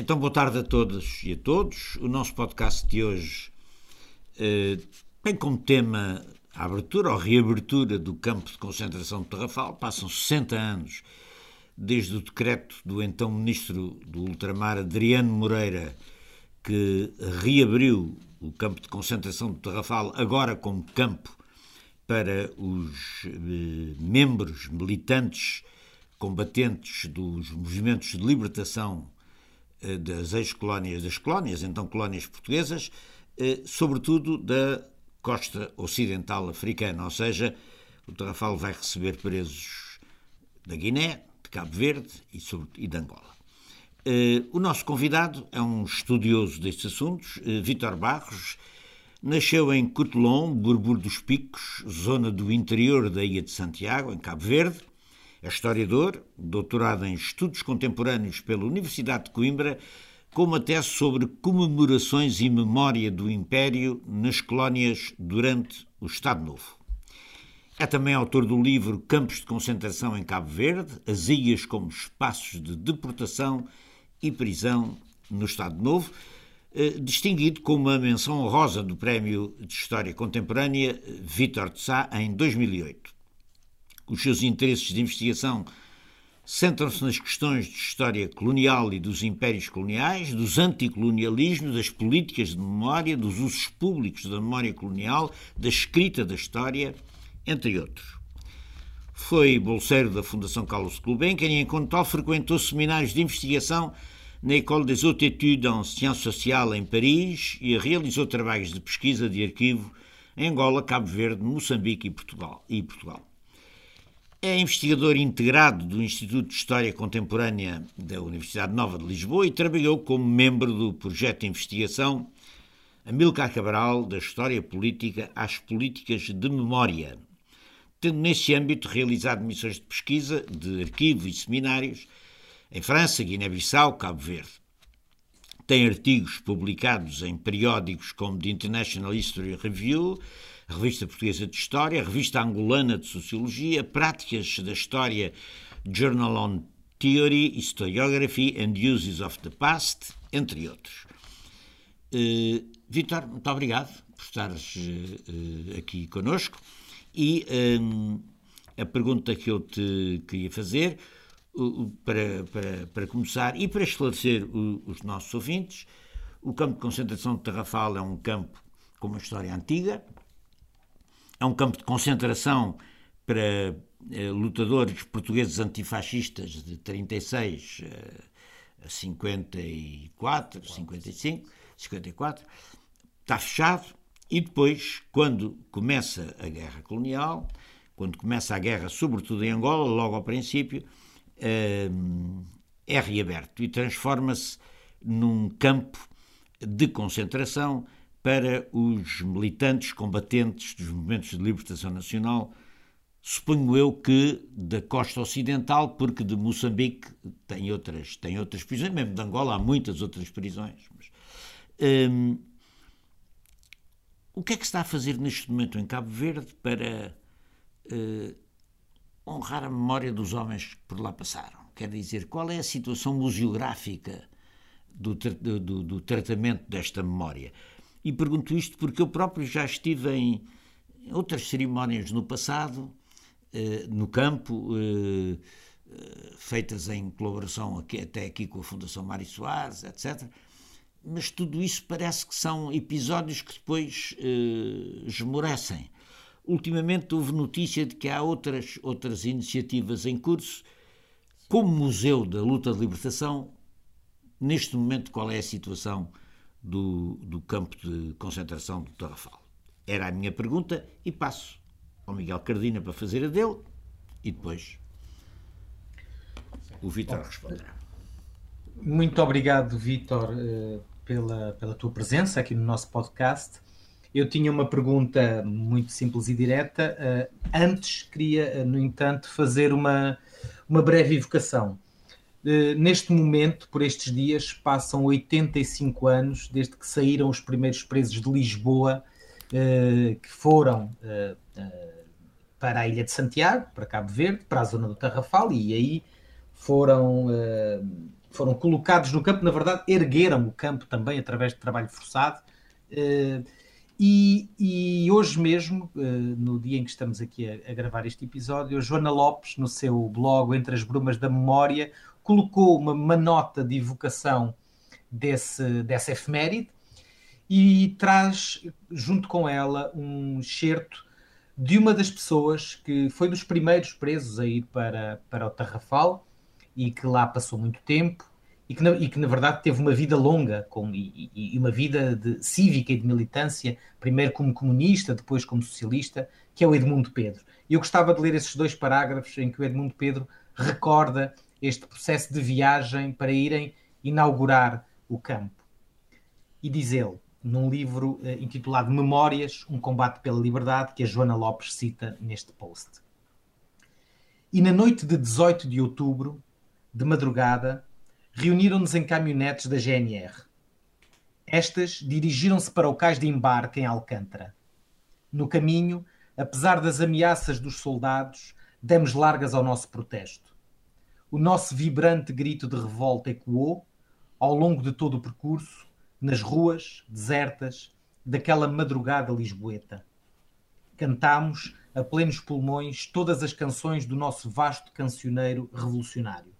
Então, boa tarde a todas e a todos. O nosso podcast de hoje eh, tem como tema a abertura ou reabertura do campo de concentração de Tarrafal. Passam 60 anos desde o decreto do então Ministro do Ultramar, Adriano Moreira, que reabriu o campo de concentração de Tarrafal, agora como campo para os eh, membros militantes combatentes dos movimentos de libertação das ex-colónias, das colónias, então colónias portuguesas, eh, sobretudo da costa ocidental africana, ou seja, o Tarrafal vai receber presos da Guiné, de Cabo Verde e, e de Angola. Eh, o nosso convidado é um estudioso destes assuntos, Vítor Barros, nasceu em Cotelon, Burbur dos Picos, zona do interior da Ilha de Santiago, em Cabo Verde, é historiador, doutorado em Estudos Contemporâneos pela Universidade de Coimbra, com uma tese sobre comemorações e memória do Império nas colónias durante o Estado Novo. É também autor do livro Campos de Concentração em Cabo Verde, as ilhas como espaços de deportação e prisão no Estado Novo, eh, distinguido com uma menção honrosa do Prémio de História Contemporânea Vítor de Sá em 2008. Os seus interesses de investigação centram-se nas questões de história colonial e dos impérios coloniais, dos anticolonialismos, das políticas de memória, dos usos públicos da memória colonial, da escrita da história, entre outros. Foi bolseiro da Fundação Carlos Gulbenkian e, enquanto tal, frequentou seminários de investigação na École des Hautes Études en Sciences Sociales em Paris e realizou trabalhos de pesquisa de arquivo em Angola, Cabo Verde, Moçambique e Portugal. E Portugal. É investigador integrado do Instituto de História Contemporânea da Universidade Nova de Lisboa e trabalhou como membro do projeto de investigação Amilcar Cabral, da História Política às Políticas de Memória, tendo nesse âmbito realizado missões de pesquisa, de arquivo e seminários em França, Guiné-Bissau, Cabo Verde. Tem artigos publicados em periódicos como The International History Review, Revista Portuguesa de História, Revista Angolana de Sociologia, Práticas da História, Journal on Theory, Historiography and Uses of the Past, entre outros. Uh, Vitor, muito obrigado por estares uh, aqui conosco. E um, a pergunta que eu te queria fazer, uh, para, para, para começar e para esclarecer os nossos ouvintes, o campo de concentração de Tarrafal é um campo com uma história antiga, é um campo de concentração para eh, lutadores portugueses antifascistas de 36 eh, a 54, 55, 54. Está fechado e depois, quando começa a guerra colonial, quando começa a guerra, sobretudo em Angola, logo ao princípio, eh, é reaberto e transforma-se num campo de concentração para os militantes combatentes dos movimentos de libertação nacional, suponho eu que da costa ocidental, porque de Moçambique tem outras, tem outras prisões, mesmo de Angola há muitas outras prisões. Mas, hum, o que é que se está a fazer neste momento em Cabo Verde para uh, honrar a memória dos homens que por lá passaram? Quer dizer, qual é a situação museográfica do, do, do tratamento desta memória? E pergunto isto porque eu próprio já estive em outras cerimónias no passado, eh, no campo, eh, eh, feitas em colaboração aqui, até aqui com a Fundação Mário Soares, etc. Mas tudo isso parece que são episódios que depois esmorecem. Ultimamente houve notícia de que há outras, outras iniciativas em curso, como Museu da Luta de Libertação. Neste momento, qual é a situação? Do, do campo de concentração do Tarrafal? Era a minha pergunta e passo ao Miguel Cardina para fazer a dele e depois o Vítor responderá. Muito obrigado, Vítor, eh, pela, pela tua presença aqui no nosso podcast. Eu tinha uma pergunta muito simples e direta. Eh, antes, queria, eh, no entanto, fazer uma, uma breve evocação. Eh, neste momento, por estes dias, passam 85 anos desde que saíram os primeiros presos de Lisboa, uh, que foram uh, para a Ilha de Santiago, para Cabo Verde, para a zona do Tarrafal, e aí foram foram colocados no campo, na verdade, ergueram o campo também através de trabalho forçado. E, e, hoje mesmo, no dia em que estamos aqui a, a, gravar este episódio, a Joana Lopes, no seu blog Entre as Brumas da Memória, colocou uma, uma nota de evocação desse, dessa efeméride e traz, junto com ela, um excerto de uma das pessoas que foi dos primeiros presos a ir para, para o Tarrafal e que lá passou muito tempo e que, na, e que na verdade teve uma vida longa com, e, e, uma vida de, cívica e de militância, primeiro como comunista, depois como socialista, que é o Edmundo Pedro. E eu gostava de ler esses dois parágrafos em que o Edmundo Pedro recorda este processo de viagem para irem inaugurar o campo. E diz ele, num livro uh, intitulado Memórias, um combate pela liberdade, que a Joana Lopes cita neste post. E na noite de 18 de outubro, de madrugada, reuniram-nos em caminhonetes da GNR. Estas dirigiram-se para o cais de embarque em Alcântara. No caminho, apesar das ameaças dos soldados, demos largas ao nosso protesto. O nosso vibrante grito de revolta ecoou, ao longo de todo o percurso, nas ruas desertas daquela madrugada lisboeta. Cantámos a plenos pulmões todas as canções do nosso vasto cancioneiro revolucionário.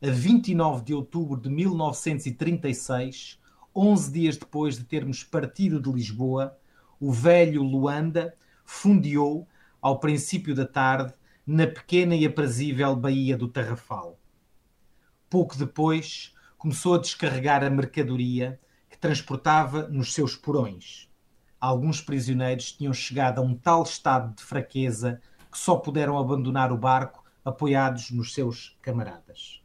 A 29 de outubro de 1936, 11 dias depois de termos partido de Lisboa, o velho Luanda fundeou, ao princípio da tarde, na pequena e aprazível Baía do Tarrafal. Pouco depois, começou a descarregar a mercadoria que transportava nos seus porões. Alguns prisioneiros tinham chegado a um tal estado de fraqueza que só puderam abandonar o barco apoiados nos seus camaradas.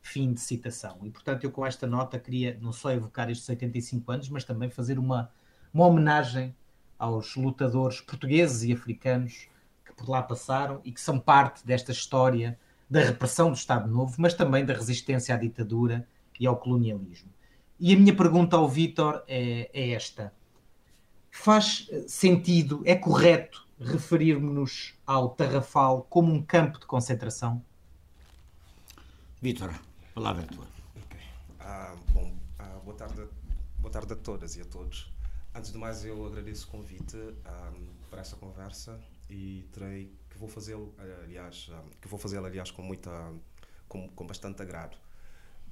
Fim de citação. E portanto, eu com esta nota queria não só evocar estes 85 anos, mas também fazer uma, uma homenagem aos lutadores portugueses e africanos por lá passaram e que são parte desta história da repressão do Estado Novo, mas também da resistência à ditadura e ao colonialismo. E a minha pergunta ao Vítor é, é esta: faz sentido, é correto referirmos-nos ao Tarrafal como um campo de concentração? Vítor, a palavra é tua. Okay. Ah, bom, ah, boa, tarde, boa tarde a todas e a todos. Antes de mais, eu agradeço o convite ah, para esta conversa e terei que vou fazê-lo, aliás, que vou fazê-lo, aliás, com muita, com, com bastante agrado.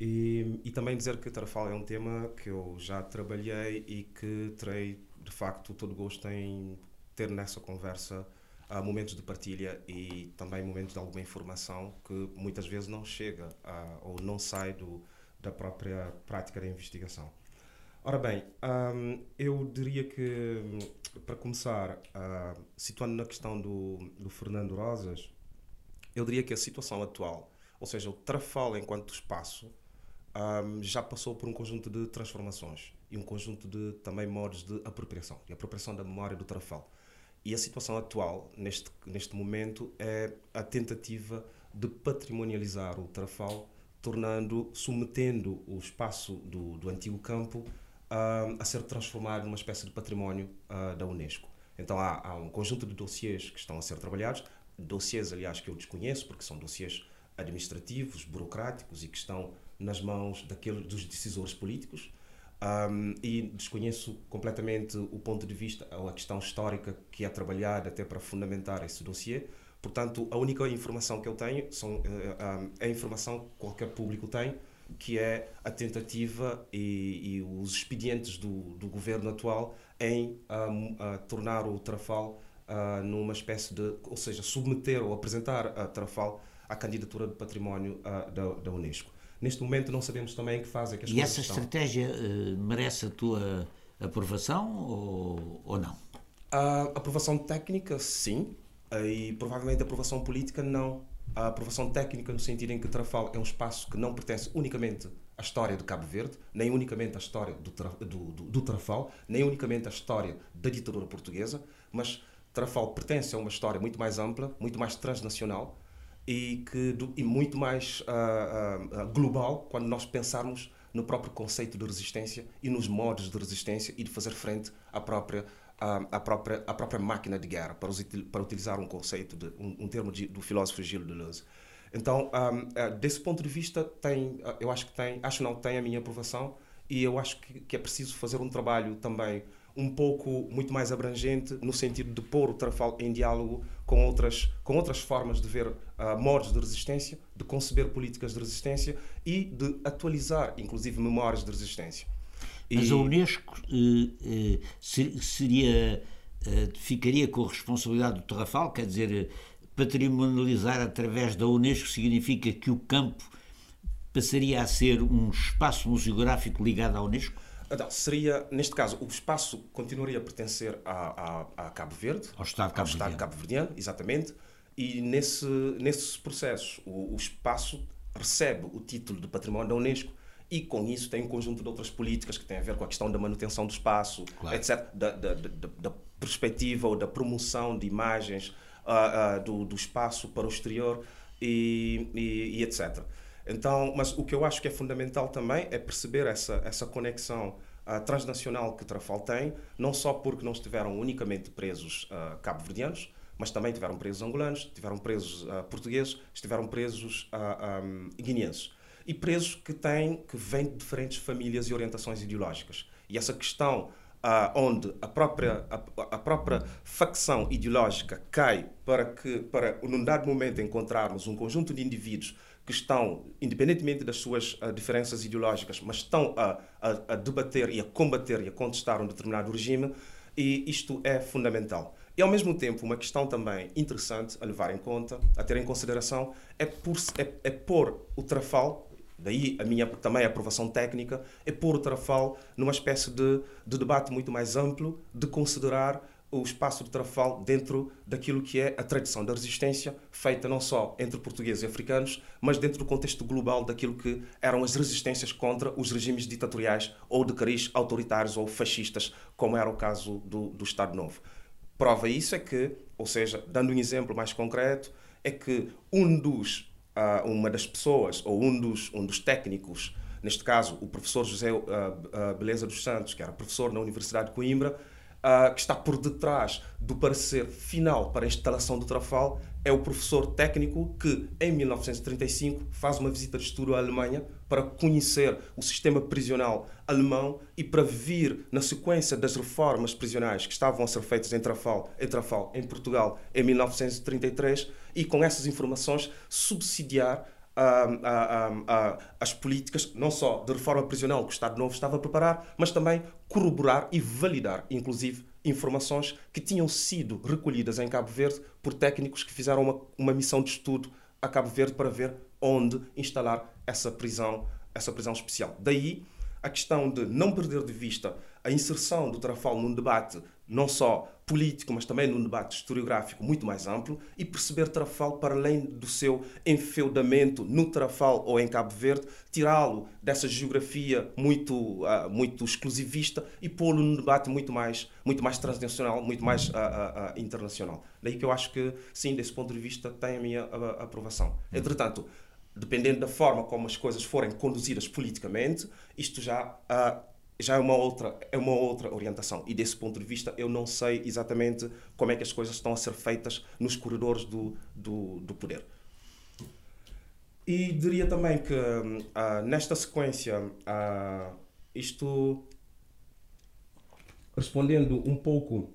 E, e também dizer que Tarrafal é um tema que eu já trabalhei e que terei, de facto, todo gosto em ter nessa conversa uh, momentos de partilha e também momentos de alguma informação que muitas vezes não chega uh, ou não sai do, da própria prática da investigação. Ora bem, um, eu diria que, para começar, uh, situando na questão do, do Fernando Rosas, eu diria que a situação atual, ou seja, o Trafal enquanto espaço, um, já passou por um conjunto de transformações e um conjunto de também modos de apropriação, de apropriação da memória do Tarrafal. E a situação atual, neste, neste momento, é a tentativa de patrimonializar o Tarrafal, tornando, submetendo o espaço do, do antigo campo a ser transformado numa espécie de património uh, da Unesco. Então há, há, um conjunto de dossiês que estão a ser trabalhados, dossiês, aliás, que eu desconheço, porque são dossiês administrativos, burocráticos e que estão nas mãos daqueles dos decisores políticos um, e desconheço completamente o ponto de vista ou a questão histórica que é trabalhada até para fundamentar esse dossiê. Portanto, a única informação que eu tenho são, uh, um, é a informação que qualquer público tem, que é a tentativa e, e os expedientes do, do governo atual em tornar o Trafal uh, numa espécie de, ou seja, submeter ou apresentar a Trafal à candidatura de património uh, da, da Unesco. Neste momento não sabemos também que fase é que as E essa estão. estratégia uh, merece a tua aprovação ou, ou não? A aprovação técnica, sim. E provavelmente a aprovação política, não. A aprovação técnica no sentido em que Trafal é um espaço que não pertence unicamente à história de Cabo Verde, nem unicamente à história do, do, do, do Trafal, nem unicamente à história da ditadura portuguesa, mas Trafal pertence a uma história muito mais ampla, muito mais transnacional, e, que, do, e muito mais uh, uh, global quando nós pensarmos no próprio conceito de resistência e nos modos de resistência e de fazer frente à própria à, própria à própria máquina de guerra para, para utilizar um conceito de um, um termo de, do filósofo Gilles Deleuze Então, um, desse ponto de vista, tem, eu acho que tem, acho não, tem a minha aprovação e eu acho que, que é preciso fazer um trabalho também um pouco muito mais abrangente no sentido de pôr o Trafal em diálogo com outras, com outras formas de ver uh, modos de resistência, de conceber políticas de resistência e de atualizar, inclusive, memórias de resistência. Mas a Unesco eh, eh, seria, eh, ficaria com a responsabilidade do Tarrafal, quer dizer, patrimonializar através da Unesco significa que o campo passaria a ser um espaço museográfico ligado à Unesco? Então, seria, neste caso, o espaço continuaria a pertencer a, a, a Cabo Verde. Ao Estado Cabo, Estado Verdeano. Cabo Verdeano, exatamente. E nesse, nesse processo, o, o espaço recebe o título de património da Unesco e com isso tem um conjunto de outras políticas que têm a ver com a questão da manutenção do espaço, claro. etc., da, da, da, da, perspectiva ou da promoção de imagens uh, uh, do, do espaço para o exterior e, e, e, etc. Então, mas o que eu acho que é fundamental também é perceber essa, essa conexão uh, transnacional que Trafal tem, não só porque não estiveram unicamente presos cabo-verdianos, mas também tiveram presos angolanos, tiveram presos portugueses, estiveram presos guineenses e presos que têm que vêm de diferentes famílias e orientações ideológicas. E essa questão uh, onde a própria a, a, própria facção ideológica cai para que para num dado momento encontrarmos um conjunto de indivíduos que estão, independentemente das suas uh, diferenças ideológicas, mas estão a, a, a, debater e a combater e a contestar um determinado regime, e isto é fundamental. E, ao mesmo tempo, uma questão também interessante a levar em conta, a ter em consideração, é, por, é, é pôr o trafal Daí a minha também a aprovação técnica é pôr o Trafal numa espécie de, de debate muito mais amplo, de considerar o espaço do Trafal dentro daquilo que é a tradição da resistência, feita não só entre portugueses e africanos, mas dentro do contexto global daquilo que eram as resistências contra os regimes ditatoriais ou de cariz autoritários ou fascistas, como era o caso do, do Estado Novo. Prova isso é que, ou seja, dando um exemplo mais concreto, é que um dos uh, uma das pessoas ou um dos, um dos técnicos, neste caso o professor José uh, Beleza dos Santos, que era professor na Universidade de Coimbra, que está por detrás do parecer final para a instalação do Trafal, é o professor técnico que, em 1935, faz uma visita de estudo à Alemanha para conhecer o sistema prisional alemão e para vir, na sequência das reformas prisionais que estavam a ser feitas em Trafal, em, Trafal, em Portugal, em 1933, e com essas informações subsidiar as políticas, não só de reforma prisional que o Estado Novo estava a preparar, mas também corroborar e validar, inclusive, informações que tinham sido recolhidas em Cabo Verde por técnicos que fizeram uma, uma missão de estudo a Cabo Verde para ver onde instalar essa prisão, essa prisão especial. Daí a questão de não perder de vista a inserção do Trafal num debate não só político, mas também num debate historiográfico muito mais amplo e perceber Trafal para além do seu enfeudamento no Trafal ou em Cabo Verde, tirá-lo dessa geografia muito uh, muito exclusivista e pô-lo num debate muito mais muito mais transnacional, muito mais uh, uh, internacional. Daí que eu acho que sim, desse ponto de vista tem a minha aprovação. Entretanto, dependendo da forma como as coisas forem conduzidas politicamente, isto já já é uma outra é uma outra orientação. E desse ponto de vista eu não sei exatamente como é que as coisas estão a ser feitas nos corredores do, do, do poder. E diria também que uh, nesta sequência uh, isto respondendo um pouco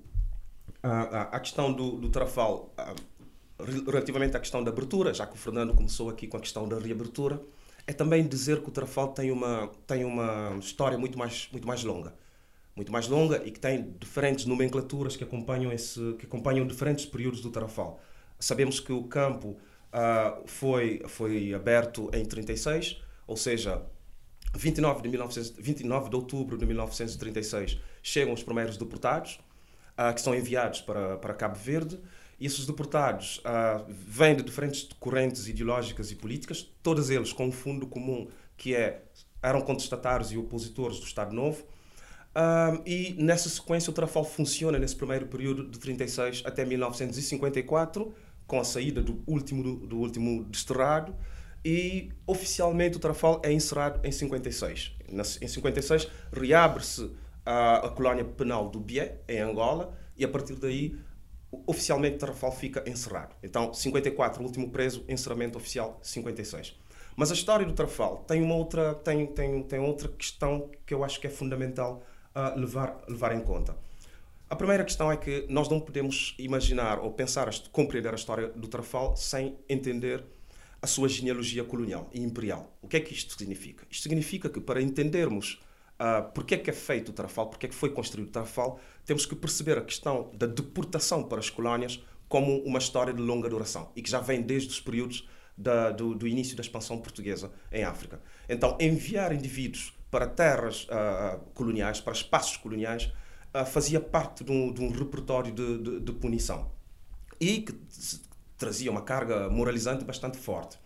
à, à questão do, do Trafal relativamente à questão da abertura já que o Fernando começou aqui com a questão da reabertura é também dizer que o Trafal tem uma, tem uma história muito mais, muito mais longa. Muito mais longa e que tem diferentes nomenclaturas que acompanham, esse, que acompanham diferentes períodos do Trafal. Sabemos que o campo uh, foi, foi aberto em 36, ou seja, 29 de, 1900, 29 de outubro de 1936 chegam os primeiros deportados, uh, que são enviados para, para Cabo Verde e esses deportados uh, vêm de diferentes correntes ideológicas e políticas, todos eles com um fundo comum que é eram contestatários e opositores do Estado Novo. Uh, e nessa sequência o Trafal funciona nesse primeiro período de 36 até 1954, com a saída do último do último desterrado e oficialmente o Trafal é encerrado em 56. Em 56 reabre-se a, a colónia penal do Bié em Angola e a partir daí oficialmente Tarrafal fica encerrado. Então, 54, o último preso, encerramento oficial 56. Mas a história do Tarrafal tem uma outra, tem, tem, tem outra questão que eu acho que é fundamental uh, levar, levar em conta. A primeira questão é que nós não podemos imaginar ou pensar, compreender a história do Tarrafal sem entender a sua genealogia colonial e imperial. O que é que isto significa? Isto significa que para entendermos uh, porque é que é feito o Tarrafal, porque é que foi construído o Tarrafal, temos que perceber a questão da deportação para as colónias como uma história de longa duração e que já vem desde os períodos da, do, do, início da expansão portuguesa em África. Então, enviar indivíduos para terras uh, coloniais, para espaços coloniais, uh, fazia parte de um, de um repertório de, de, de, punição e que trazia uma carga moralizante bastante forte.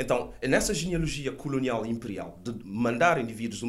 Então, nessa genealogia colonial e imperial de mandar indivíduos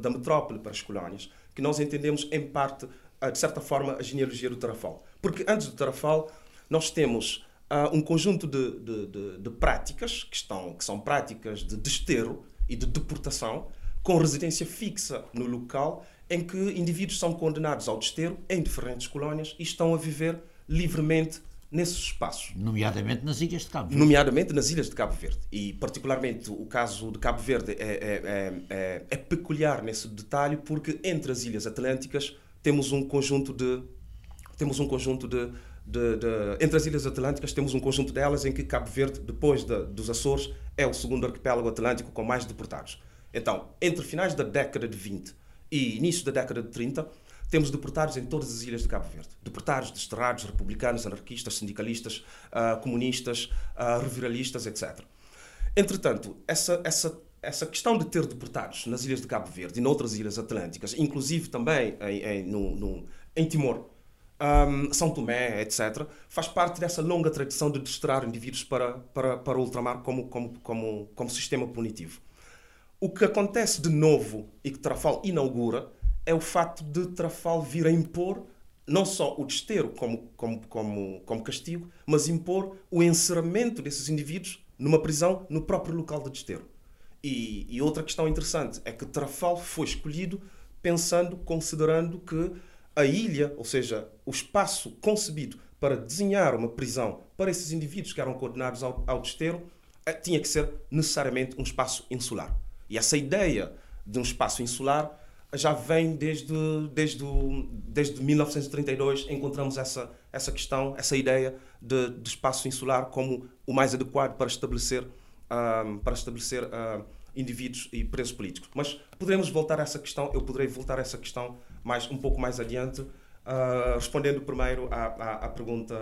da metrópole para as colónias que nós entendemos, em parte, uh, de certa forma, a genealogia do Tarrafal. Porque antes do Tarrafal, nós temos uh, um conjunto de, de, de, de, práticas que, estão, que são práticas de desterro e de deportação, com residência fixa no local, em que indivíduos são condenados ao desterro em diferentes colónias e estão a viver livremente nesses espaços. Nomeadamente nas ilhas de Cabo Verde. Nomeadamente nas ilhas de Cabo Verde. E, particularmente, o caso de Cabo Verde é, é, é, é, peculiar nesse detalhe, porque entre as ilhas atlânticas temos um conjunto de. Temos um conjunto de de, de, entre as Ilhas Atlânticas, temos um conjunto delas em que Cabo Verde, depois de, dos Açores, é o segundo arquipélago atlântico com mais deportados. Então, entre finais da década de 20 e início da década de 30, temos deportados em todas as ilhas de Cabo Verde. Deportados, desterrados, republicanos, anarquistas, sindicalistas, uh, comunistas, uh, reviralistas, etc. Entretanto, essa, essa, essa questão de ter deportados nas ilhas de Cabo Verde e noutras ilhas atlânticas, inclusive também em, em, no, no, em Timor, um, São Tomé, etc., faz parte dessa longa tradição de destrar indivíduos para, para, para o ultramar como, como, como, como sistema punitivo. O que acontece de novo e que Trafal inaugura é o facto de Trafal vir a impor não só o desterro como, como, como, como castigo, mas impor o encerramento desses indivíduos numa prisão no próprio local de desterro. E, e outra questão interessante é que Trafal foi escolhido pensando, considerando que a ilha, ou seja, o espaço concebido para desenhar uma prisão para esses indivíduos que eram condenados ao, ao desterro, eh, tinha que ser necessariamente um espaço insular. E essa ideia de um espaço insular já vem desde, desde, desde 1932, encontramos essa, essa questão, essa ideia de, de espaço insular como o mais adequado para estabelecer, uh, para estabelecer uh, indivíduos e presos políticos. Mas poderemos voltar a essa questão, eu poderei voltar a essa questão mais, um pouco mais adiante, uh, respondendo primeiro à, à, à pergunta,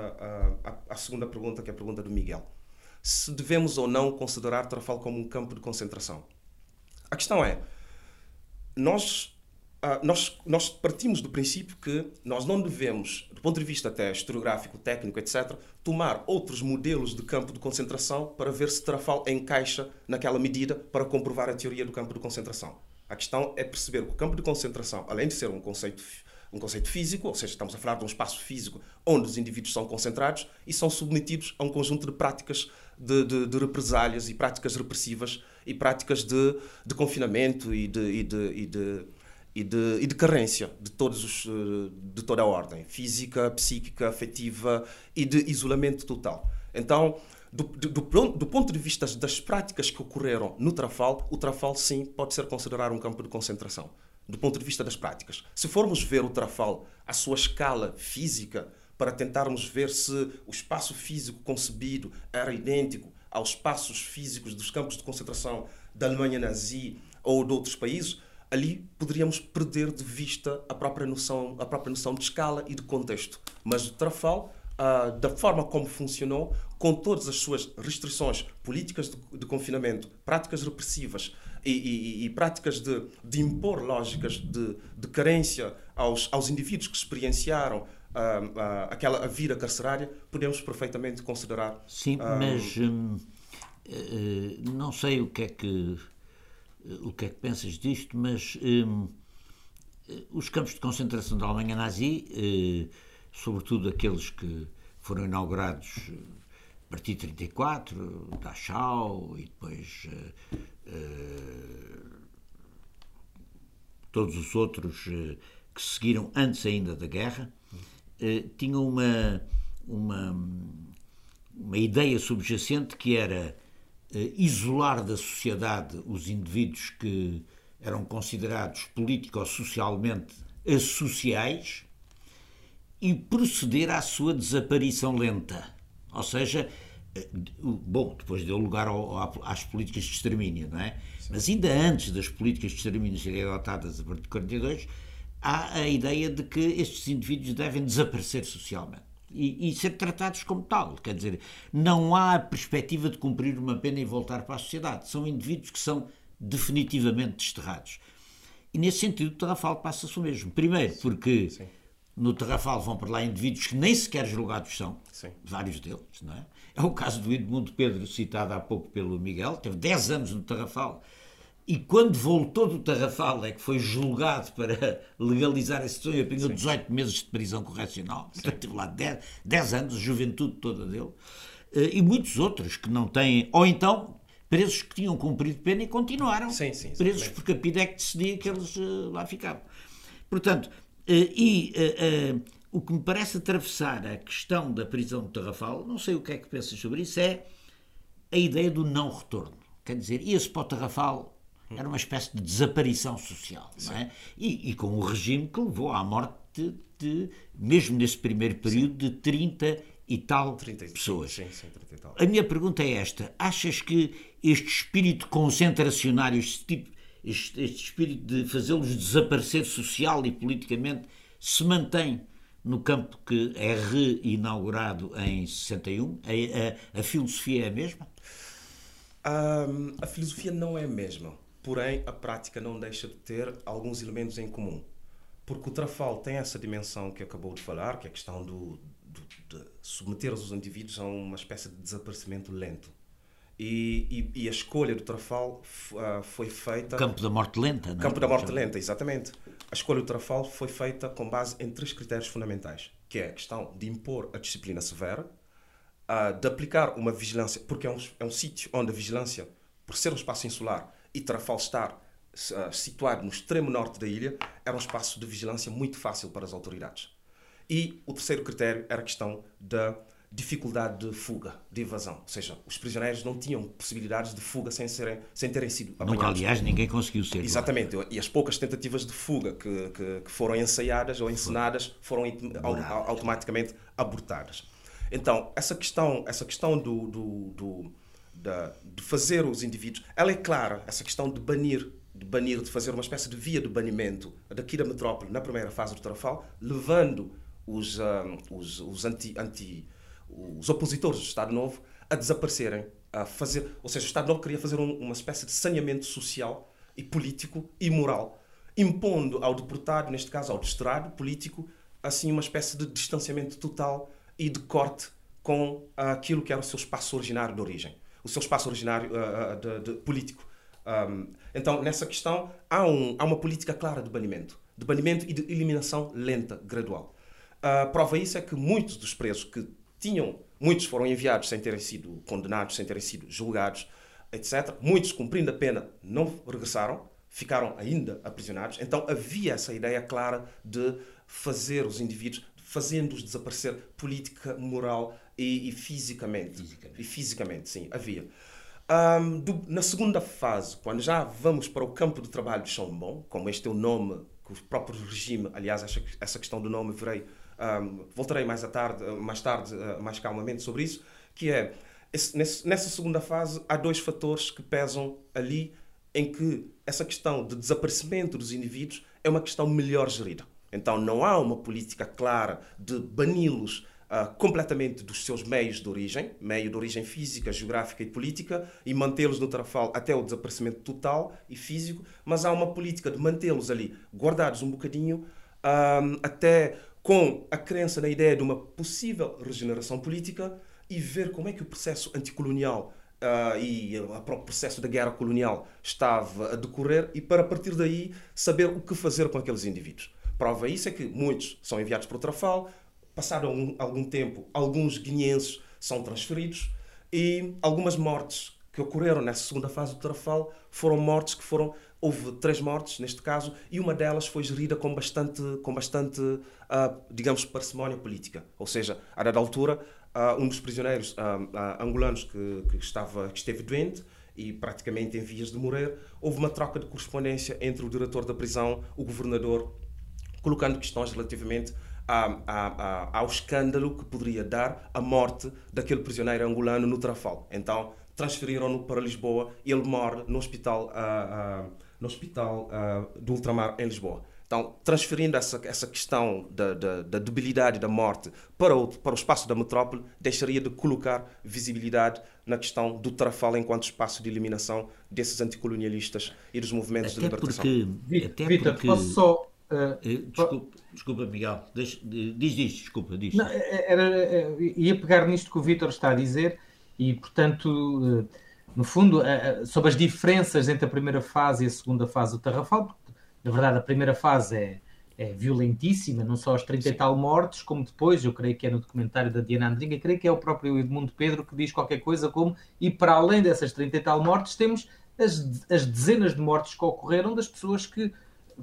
à, à, segunda pergunta, que é a pergunta do Miguel. Se devemos ou não considerar Tarrafal como um campo de concentração? A questão é, nós, uh, nós, nós partimos do princípio que nós não devemos, do ponto de vista até historiográfico, técnico, etc., tomar outros modelos de campo de concentração para ver se Tarrafal encaixa naquela medida para comprovar a teoria do campo de concentração. A questão é perceber que o campo de concentração, além de ser um conceito, um conceito físico, ou seja, estamos a falar de um espaço físico onde os indivíduos são concentrados e são submetidos a um conjunto de práticas de, de, de represálias e práticas repressivas e práticas de, de confinamento e de, e de, e de e de, e de carência de, todos os, de toda a ordem, física, psíquica, afetiva e de isolamento total. Então, do, do, do, ponto de vista das práticas que ocorreram no Trafal, o Trafal sim pode ser considerado um campo de concentração. Do ponto de vista das práticas. Se formos ver o Trafal à sua escala física, para tentarmos ver se o espaço físico concebido era idêntico aos espaços físicos dos campos de concentração da Alemanha nazi ou de outros países, ali poderíamos perder de vista a própria noção, a própria noção de escala e de contexto. Mas o Trafal uh, da forma como funcionou, com todas as suas restrições políticas de, de confinamento, práticas repressivas e, e, e práticas de, de, impor lógicas de, de carência aos, aos indivíduos que experienciaram uh, uh, aquela a vida carcerária, podemos perfeitamente considerar. Sim, mas hum, eh, não sei o que é que o que é que pensas disto, mas hum, os campos de concentração da Alemanha nazi eh, sobretudo aqueles que foram inaugurados a partir de 34, Dachau e depois uh, uh, todos os outros uh, que seguiram antes ainda da guerra, tinham uma, uma, uma ideia subjacente que era eh, isolar da sociedade os indivíduos que eram considerados político-socialmente associais e proceder à sua desaparição lenta. Ou seja, eh, bom, depois deu lugar ao, às políticas de extermínio, não é? Sim. Mas ainda antes das políticas de extermínio serem adotadas a partir de 42, há a ideia de que estes indivíduos devem desaparecer socialmente. E, e, ser tratados como tal. Quer dizer, não há a perspectiva de cumprir uma pena e voltar para a sociedade. São indivíduos que são definitivamente desterrados. E nesse sentido, o Tarrafal passa-se o mesmo. Primeiro, porque Sim. no Tarrafal vão para lá indivíduos que nem sequer julgados são, Sim. vários deles, não é? É o caso do Edmundo Pedro, citado há pouco pelo Miguel, teve 10 anos no Tarrafal e quando voltou do Tarrafal é que foi julgado para legalizar a situação e apanhou 18 meses de prisão correcional. Portanto, teve lá 10, 10 anos, a juventude toda dele. Eh, e muitos outros que não têm, ou então presos que tinham cumprido pena e continuaram sim, sim, presos porque a PIDEC decidia que eles uh, lá ficavam. Portanto, uh, e uh, o que me parece atravessar a questão da prisão do Tarrafal, não sei o que é que pensas sobre isso, é a ideia do não retorno. Quer dizer, ia-se para o Tarrafal, era uma espécie de desaparição social, não é? E, e, com o regime que levou à morte de, de mesmo nesse primeiro período, Sim. de 30 e tal 30, pessoas. Sim, sim, 30 e tal. A minha pergunta é esta: achas que este espírito concentracionário, este, tipo, este, este espírito de fazê-los desaparecer social e politicamente, se mantém no campo que é reinaugurado em 61? A, a, a filosofia é a mesma? Um, a filosofia não é a mesma, porém a prática não deixa de ter alguns elementos em comum. Porque o Trafal tem essa dimensão que acabou de falar, que é a questão do, do de submeter os indivíduos a uma espécie de desaparecimento lento. E, e, e, a escolha do Trafal uh, foi feita. Campo da morte lenta, não é? Campo da morte lenta, exatamente. A escolha do Trafal foi feita com base em três critérios fundamentais, que é a questão de impor a disciplina severa, uh, de aplicar uma vigilância, porque é um, é um sítio onde a vigilância, por ser um espaço insular e Trafal estar uh, situado no extremo norte da ilha, era um espaço de vigilância muito fácil para as autoridades. E o terceiro critério era a questão da dificuldade de fuga, de evasão. Ou seja, os prisioneiros não tinham possibilidades de fuga sem, serem, sem terem sido apanhados. aliás, ninguém conseguiu ser. Exatamente. E as poucas tentativas de fuga que, que, que foram ensaiadas ou ensinadas foram automaticamente abortadas. Então, essa questão, essa questão do, do, do de fazer os indivíduos, ela é clara, essa questão de banir de banir, de fazer uma espécie de via de banimento daqui da metrópole na primeira fase do Tarrafal, levando os, um, os, os anti, anti os opositores do Estado Novo a desaparecerem, a fazer, ou seja, o Estado Novo queria fazer um, uma espécie de saneamento social e político e moral, impondo ao deportado, neste caso ao desterrado político, assim uma espécie de distanciamento total e de corte com aquilo que era o seu espaço originário de origem, o seu espaço originário uh, de, de, político. Um, então, nessa questão, há, um, há uma política clara de banimento, de banimento e de eliminação lenta, gradual. Uh, prova isso é que muitos dos presos que tinham, muitos foram enviados sem terem sido condenados, sem terem sido julgados, etc. Muitos, cumprindo a pena, não regressaram, ficaram ainda aprisionados. Então havia essa ideia clara de fazer os indivíduos, fazendo-os desaparecer política, moral e, e fisicamente. fisicamente. E fisicamente, sim, havia. Um, do, na segunda fase, quando já vamos para o campo de trabalho de Chambon, como este é o nome que o próprio regime, aliás, essa, essa questão do nome um, voltarei mais, à tarde, mais tarde, uh, mais calmamente sobre isso, que é, esse, nesse, nessa segunda fase, há dois fatores que pesam ali em que essa questão de desaparecimento dos indivíduos é uma questão melhor gerida. Então não há uma política clara de bani-los Uh, completamente dos seus meios de origem, meio de origem física, geográfica e política, e mantê-los no Tarrafal até o desaparecimento total e físico, mas há uma política de mantê-los ali guardados um bocadinho até com a crença na ideia de uma possível regeneração política e ver como é que o processo anticolonial uh, e o próprio processo da guerra colonial estava a decorrer e para partir daí saber o que fazer com aqueles indivíduos. Prova isso é que muitos são enviados para o Trafal, passado algum, algum tempo, alguns guineenses são transferidos e algumas mortes que ocorreram nessa segunda fase do Tarrafal foram mortes que foram houve três mortes neste caso e uma delas foi gerida com bastante com bastante uh, digamos parcimónia política. Ou seja a dada altura uh, um dos prisioneiros uh, angolanos que, que estava que esteve doente e praticamente em vias de morrer houve uma troca de correspondência entre o diretor da prisão o governador colocando questões relativamente a, a, a, ao escândalo que poderia dar a morte daquele prisioneiro angolano no Trafal. Então transferiram-no para Lisboa e ele morre no hospital, uh, uh, no hospital uh, do Ultramar em Lisboa. Então, transferindo essa, essa questão da, da, da, debilidade da morte para o, para o espaço da metrópole, deixaria de colocar visibilidade na questão do Trafal enquanto espaço de eliminação desses anticolonialistas e dos movimentos até de libertação. Porque, até Vitor, porque... posso só Uh, desculpa, desculpa, Miguel. Deixa, diz, diz, desculpa, diz. Não, era, ia pegar nisto que o Vitor está a dizer e, portanto, no fundo, sobre as diferenças entre a primeira fase e a segunda fase do Tarrafal, porque, na verdade, a primeira fase é, é violentíssima, não só os 30 Sim. e tal mortos, como depois, eu creio que é no documentário da Diana Andringa, creio que é o próprio Edmundo Pedro que diz qualquer coisa como, e para além dessas 30 e tal mortes, temos as, as dezenas de mortes que ocorreram das pessoas que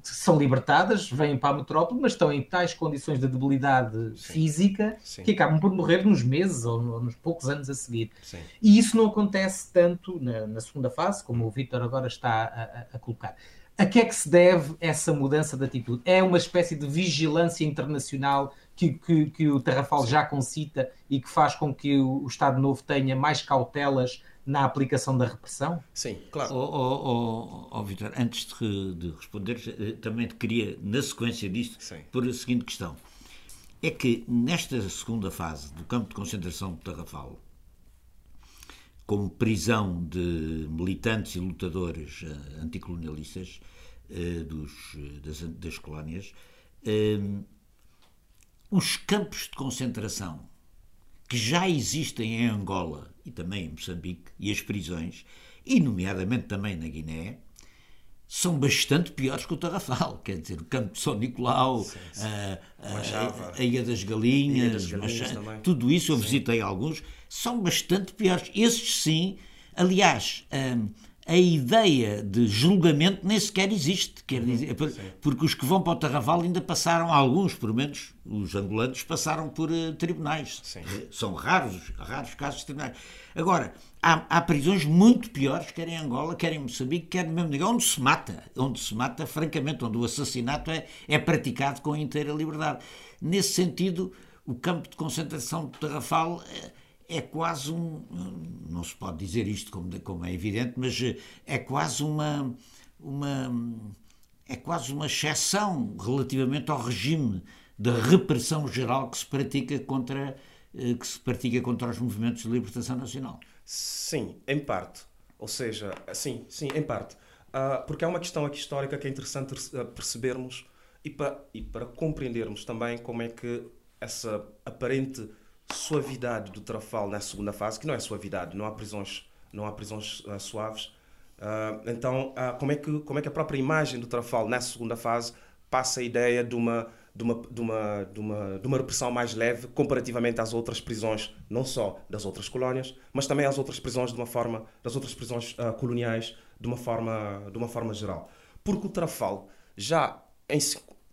são libertadas, vêm para a metrópole, mas estão em tais condições de debilidade Sim. física Sim. que acabam por morrer nos meses ou nos poucos anos a seguir. Sim. E isso não acontece tanto na, na segunda fase, como o Vítor agora está a, a, colocar. A que é que se deve essa mudança de atitude? É uma espécie de vigilância internacional que, que, que o Terrafal já concita e que faz com que o Estado Novo tenha mais cautelas na aplicação da repressão? Sim, claro. Oh, oh, oh, oh Vitor, antes de, de, responder, eh, também te queria, na sequência disto, Sim. pôr a seguinte questão. É que nesta segunda fase do campo de concentração de Tarrafal, como prisão de militantes e lutadores uh, anticolonialistas uh, dos, das, das colónias, uh, os campos de concentração que já existem em Angola e também em Moçambique, e as prisões, e nomeadamente também na Guiné, são bastante piores que o Tarrafal. Quer dizer, o Campo de São Nicolau, sim, sim. A, a, a, Ilha das Galinhas, Ilha das Galinhas Machado, tudo isso eu sim. visitei alguns, são bastante piores. Esses sim, aliás. Um, a ideia de julgamento nem sequer existe. Quer dizer, porque os que vão para o Tarraval ainda passaram, alguns, pelo menos, os angolanos, passaram por uh, tribunais. Sim. Eh, são raros, raros casos de tribunais. Agora, há, há, prisões muito piores, quer em Angola, quer em Moçambique, quer no mesmo lugar, onde se mata. Onde se mata, francamente, onde o assassinato é, é praticado com inteira liberdade. Nesse sentido, o campo de concentração de Tarrafal. É quase um. Não se pode dizer isto como, como é evidente, mas eh, é quase uma, uma. É quase uma exceção relativamente ao regime da repressão geral que se pratica contra, eh, que se pratica contra os movimentos de libertação nacional. Sim, em parte. Ou seja, sim, sim, em parte. Uh, porque há uma questão aqui histórica que é interessante eh, percebermos e para, e para compreendermos também como é que essa aparente suavidade do Trafal na segunda fase, que não é suavidade, não há prisões, não há prisões uh, suaves. Uh, então, uh, como, é que, como é que a própria imagem do Trafal nessa segunda fase passa a ideia de uma, de uma, de uma, de uma, de uma repressão mais leve comparativamente às outras prisões, não só das outras colónias, mas também às outras prisões de uma forma, das outras prisões coloniais de uma forma, de uma forma geral. Porque o Trafal já, em,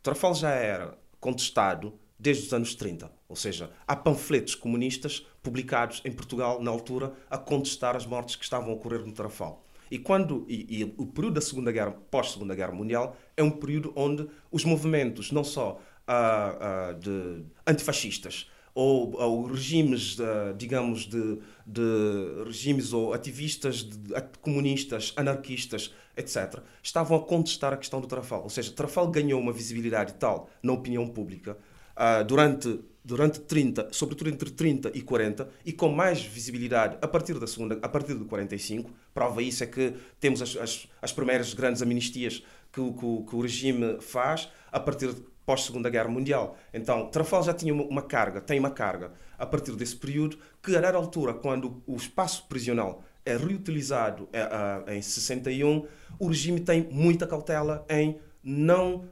Trafal já era contestado desde os anos 30. Ou seja, há panfletos comunistas publicados em Portugal na altura a contestar as mortes que estavam a ocorrer no Tarrafal. E quando e, e o período da Segunda Guerra, pós Segunda Guerra Mundial, é um período onde os movimentos não só uh, uh, de antifascistas ou, ou regimes, uh, digamos, de, de, regimes ou ativistas de, comunistas, anarquistas, etc., estavam a contestar a questão do Tarrafal. Ou seja, Tarrafal ganhou uma visibilidade tal na opinião pública uh, durante, durante 30, sobretudo entre 30 e 40, e com mais visibilidade a partir da segunda, a partir de 45. Prova isso é que temos as, as, as primeiras grandes amnistias que, que, que o regime faz a partir pós-Segunda Guerra Mundial. Então, Trafal já tinha uma carga, tem uma carga, a partir desse período, que a dada altura, quando o espaço prisional é reutilizado é, é, em 61, o regime tem muita cautela em não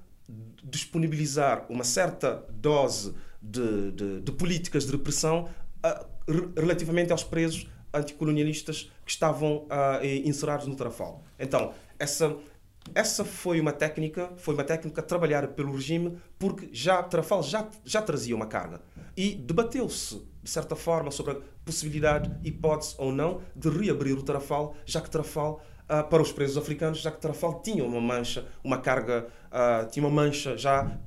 disponibilizar uma certa dose de, de, de políticas de repressão uh, relativamente aos presos anticolonialistas que estavam uh, inserados no Tarrafal. Então, essa essa foi uma técnica, foi uma técnica trabalhada pelo regime porque já Tarrafal já já trazia uma carga e debateu-se de certa forma sobre a possibilidade, hipótese ou não, de reabrir o Tarrafal, já que Tarrafal uh, para os presos africanos, já que Tarrafal tinha uma mancha, uma carga, uh, tinha uma mancha já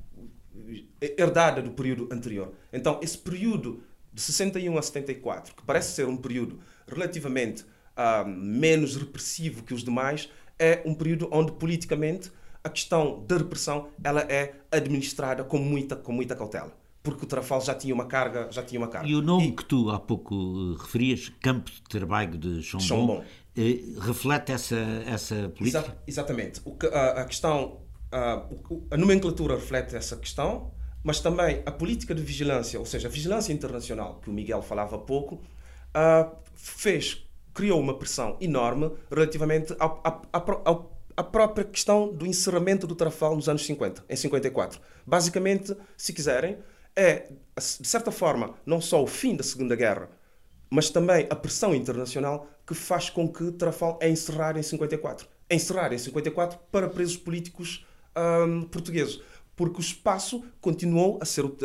herdada do período anterior. Então, esse período de 61 a 74, que parece ser um período relativamente uh, menos repressivo que os demais, é um período onde politicamente a questão da repressão ela é administrada com muita, com muita cautela. Porque o Trafal já tinha uma carga, já tinha uma carga. E o nome e... que tu há pouco eh, referias, Campo de Trabalho de Chombon, Chombon. Eh, reflete essa, essa política? Exa exatamente. O que, a, a, questão, a, a nomenclatura reflete essa questão, mas também a política de vigilância, ou seja, a vigilância internacional, que o Miguel falava há pouco, uh, fez, criou uma pressão enorme relativamente ao, ao, ao, à própria questão do encerramento do Trafal nos anos 50, em 54. Basicamente, se quiserem, é, de certa forma, não só o fim da Segunda Guerra, mas também a pressão internacional que faz com que Trafal é encerrar em 54. É encerrar em 54 para presos políticos um, portugueses porque o espaço continuou a ser, uh,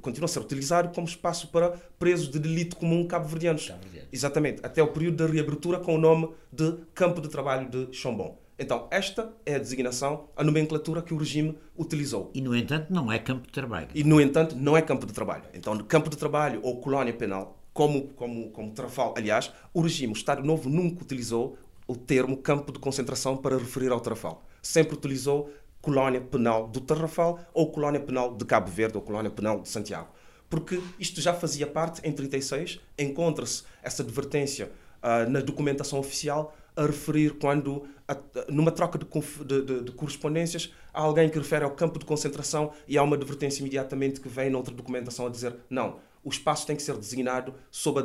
continuou a ser utilizado como espaço para presos de delito comum cabo-verdianos. Cabo Exatamente, até o período da reabertura com o nome de Campo de Trabalho de Chombon. Então, esta é a designação, a nomenclatura que o regime utilizou. E, no entanto, não é campo de trabalho. E, no entanto, não é campo de trabalho. Então, campo de trabalho ou colónia penal, como, como, como Trafal, aliás, o regime, o Estado Novo, nunca utilizou o termo campo de concentração para referir ao Trafal. Sempre utilizou colónia penal do Tarrafal ou colónia penal de Cabo Verde ou colónia penal de Santiago. Porque isto já fazia parte, em 36, encontra-se essa advertência uh, na documentação oficial a referir quando, a, numa troca de, de, de, correspondências, há alguém que refere ao campo de concentração e há uma advertência imediatamente que vem noutra documentação a dizer não, o espaço tem que ser designado sob a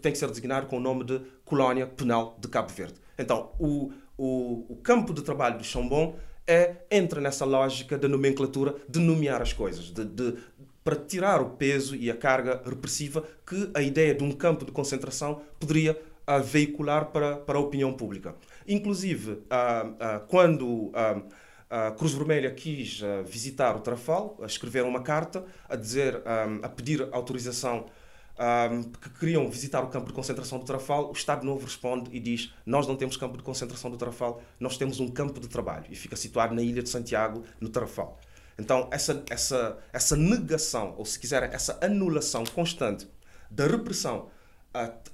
tem que ser designado com o nome de Colónia Penal de Cabo Verde. Então, o, o, o campo de trabalho de Chambon é, entra nessa lógica da nomenclatura de nomear as coisas, de, de, para tirar o peso e a carga repressiva que a ideia de um campo de concentração poderia uh, veicular para, para a opinião pública. Inclusive, uh, quando a Cruz Vermelha quis visitar o Trafal, escreveram uma carta a dizer, a pedir autorização um, que queriam visitar o campo de concentração do Trafal, o Estado Novo responde e diz: Nós não temos campo de concentração do Trafal, nós temos um campo de trabalho. E fica situado na ilha de Santiago, no Trafal. Então, essa, essa, essa negação, ou se quiser, essa anulação constante da repressão,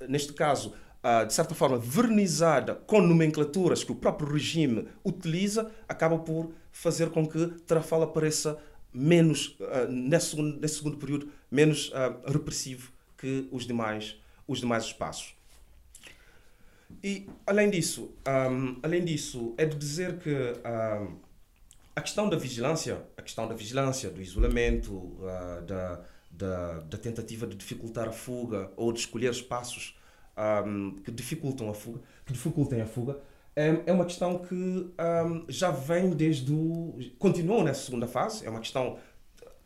neste caso, de certa forma, vernizada com nomenclaturas que o próprio regime utiliza, acaba por fazer com que Trafal apareça menos, uh, nesse, segundo, nesse segundo período, menos repressivo que os demais, os demais espaços. E, além disso, um, além disso, é de dizer que um, a questão da vigilância, a questão da vigilância, do isolamento, uh, da, da, da, tentativa de dificultar a fuga ou de escolher espaços um, que dificultam a fuga, que dificultem a fuga, é, uma questão que já vem desde o... continuou nessa segunda fase, é uma questão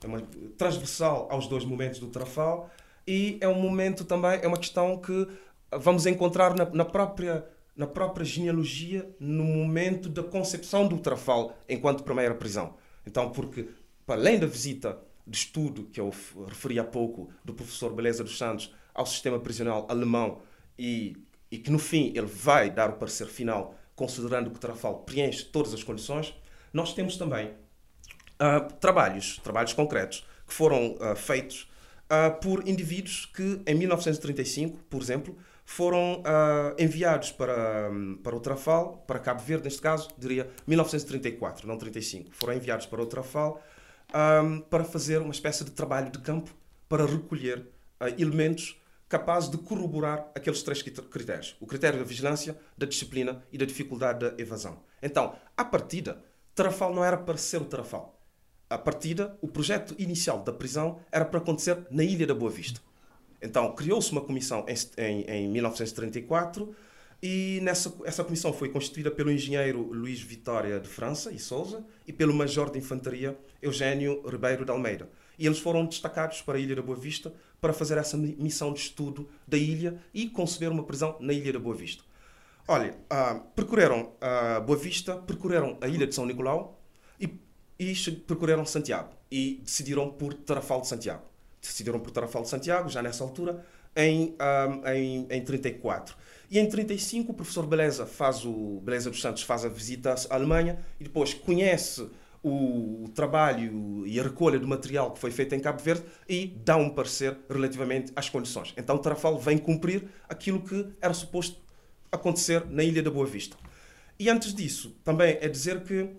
é uma, transversal aos dois momentos do Trafal, e é um momento também, é uma questão que vamos encontrar na, na própria na própria genealogia no momento da concepção do Trafal enquanto primeira prisão. Então, porque para além da visita de estudo que eu referi há pouco do professor Beleza dos Santos ao sistema prisional alemão e, e que no fim ele vai dar o parecer final considerando que o Trafal preenche todas as condições, nós temos também uh, trabalhos, trabalhos concretos que foram uh, feitos uh, por indivíduos que, em 1935, por exemplo, foram enviados para, um, para o Trafal, para Cabo Verde, neste caso, diria 1934, não 35. Foram enviados para o Trafal um, para fazer uma espécie de trabalho de campo para recolher elementos capazes de corroborar aqueles três critérios: o critério da vigilância, da disciplina e da dificuldade da evasão. Então, à partida, Trafal não era para ser o Trafal a partida, o projeto inicial da prisão era para acontecer na Ilha da Boa Vista. Então, criou-se uma comissão em, em, em 1934 E nessa, essa comissão foi constituída pelo engenheiro Luís Vitória de França e Souza e pelo major de infantaria Eugênio Ribeiro de Almeida. E eles foram destacados para a Ilha da Boa Vista para fazer essa missão de estudo da ilha e conceber uma prisão na Ilha da Boa Vista. Olha, uh, percorreram a Boa Vista, percorreram a Ilha de São Nicolau e, e percorreram Santiago. E decidiram por Tarrafal de Santiago. Decidiram por Tarrafal de Santiago, já nessa altura, em, um, em, em 34. E em 35 o professor Beleza faz o Beleza dos Santos faz a visita à Alemanha e depois conhece o trabalho e a recolha do material que foi feito em Cabo Verde e dá um parecer relativamente às condições. Então o Tarrafal vem cumprir aquilo que era suposto acontecer na Ilha da Boa Vista. E antes disso, também é dizer que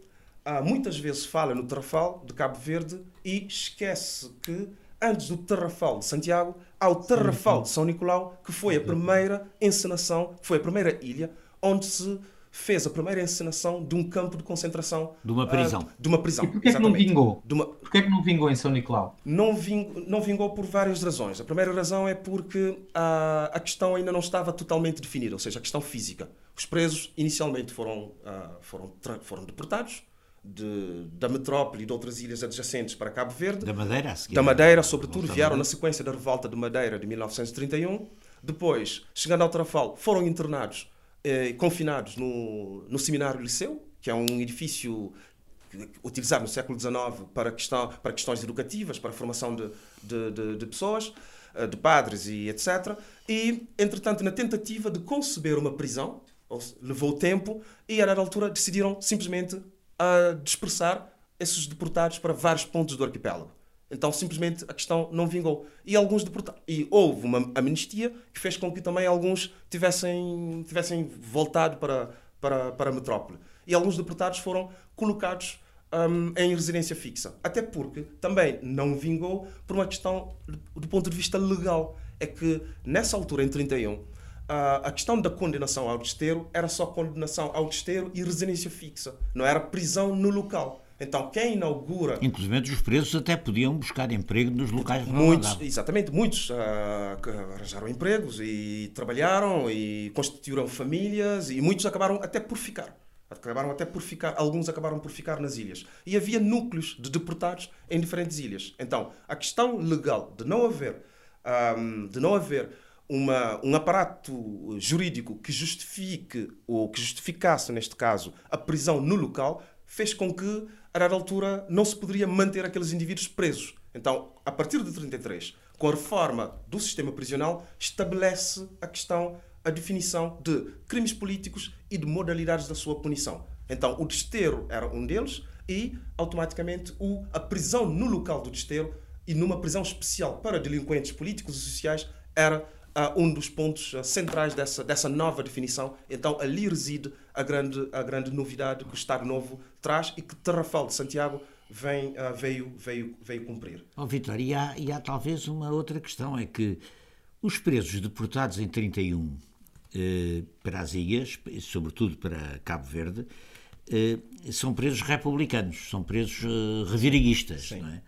ah, muitas vezes fala no Tarrafal de Cabo Verde e esquece que antes do Tarrafal de Santiago, há o Tarrafal de São Nicolau, que foi a primeira encenação, foi a primeira ilha onde se fez a primeira encenação de um campo de concentração. De uma prisão. Uh, de uma prisão. E porquê é que não vingou? De uma... Porquê é que não vingou em São Nicolau? Não, ving... não vingou por várias razões. A primeira razão é porque a, a questão ainda não estava totalmente definida, ou seja, a questão física. Os presos inicialmente foram, uh, foram, foram deportados, de, da metrópole e de outras ilhas adjacentes para Cabo Verde. Da Madeira, a seguir. Da Madeira, sobretudo, vieram na sequência da revolta de Madeira de 1931. Depois, chegando ao Trafal, foram internados, eh, confinados no, no Seminário Liceu, que é um edifício utilizado no século XIX para, questão, para questões educativas, para a formação de, de, de, de pessoas, eh, de padres e etc. E, entretanto, na tentativa de conceber uma prisão, levou tempo e, a dada altura, decidiram simplesmente a dispersar esses deportados para vários pontos do arquipélago. Então, simplesmente, a questão não vingou. E alguns deportados. E houve uma amnistia que fez com que também alguns tivessem, tivessem voltado para, para, para a metrópole. E alguns deportados foram colocados um, em residência fixa. Até porque também não vingou por uma questão do ponto de vista legal. É que nessa altura, em 31, a questão da condenação ao desterro era só condenação ao desterro e residência fixa, não era prisão no local. Então, quem inaugura. Inclusive, os presos até podiam buscar emprego nos locais Muitos, exatamente, muitos uh, arranjaram empregos e trabalharam e constituíram famílias e muitos acabaram até por ficar. Acabaram até por ficar, alguns acabaram por ficar nas ilhas. E havia núcleos de deportados em diferentes ilhas. Então, a questão legal de não haver, um, de não haver uma, um aparato jurídico que justifique, ou que justificasse, neste caso, a prisão no local, fez com que, a dada altura, não se poderia manter aqueles indivíduos presos. Então, a partir de 33, com a reforma do sistema prisional, estabelece a questão, a definição de crimes políticos e de modalidades da sua punição. Então, o desterro era um deles e, automaticamente, o, a prisão no local do desterro e numa prisão especial para delinquentes políticos e sociais era uh, um dos pontos uh, centrais dessa, dessa nova definição. Então, ali reside a grande, a grande novidade que o Estado Novo traz e que Terrafal de Santiago vem, uh, veio, veio, veio cumprir. Oh, Vitor, e há, e há talvez uma outra questão, é que os presos deportados em 31 eh, para as ilhas, sobretudo para Cabo Verde, eh, são presos republicanos, são presos eh, reviringuistas, não é?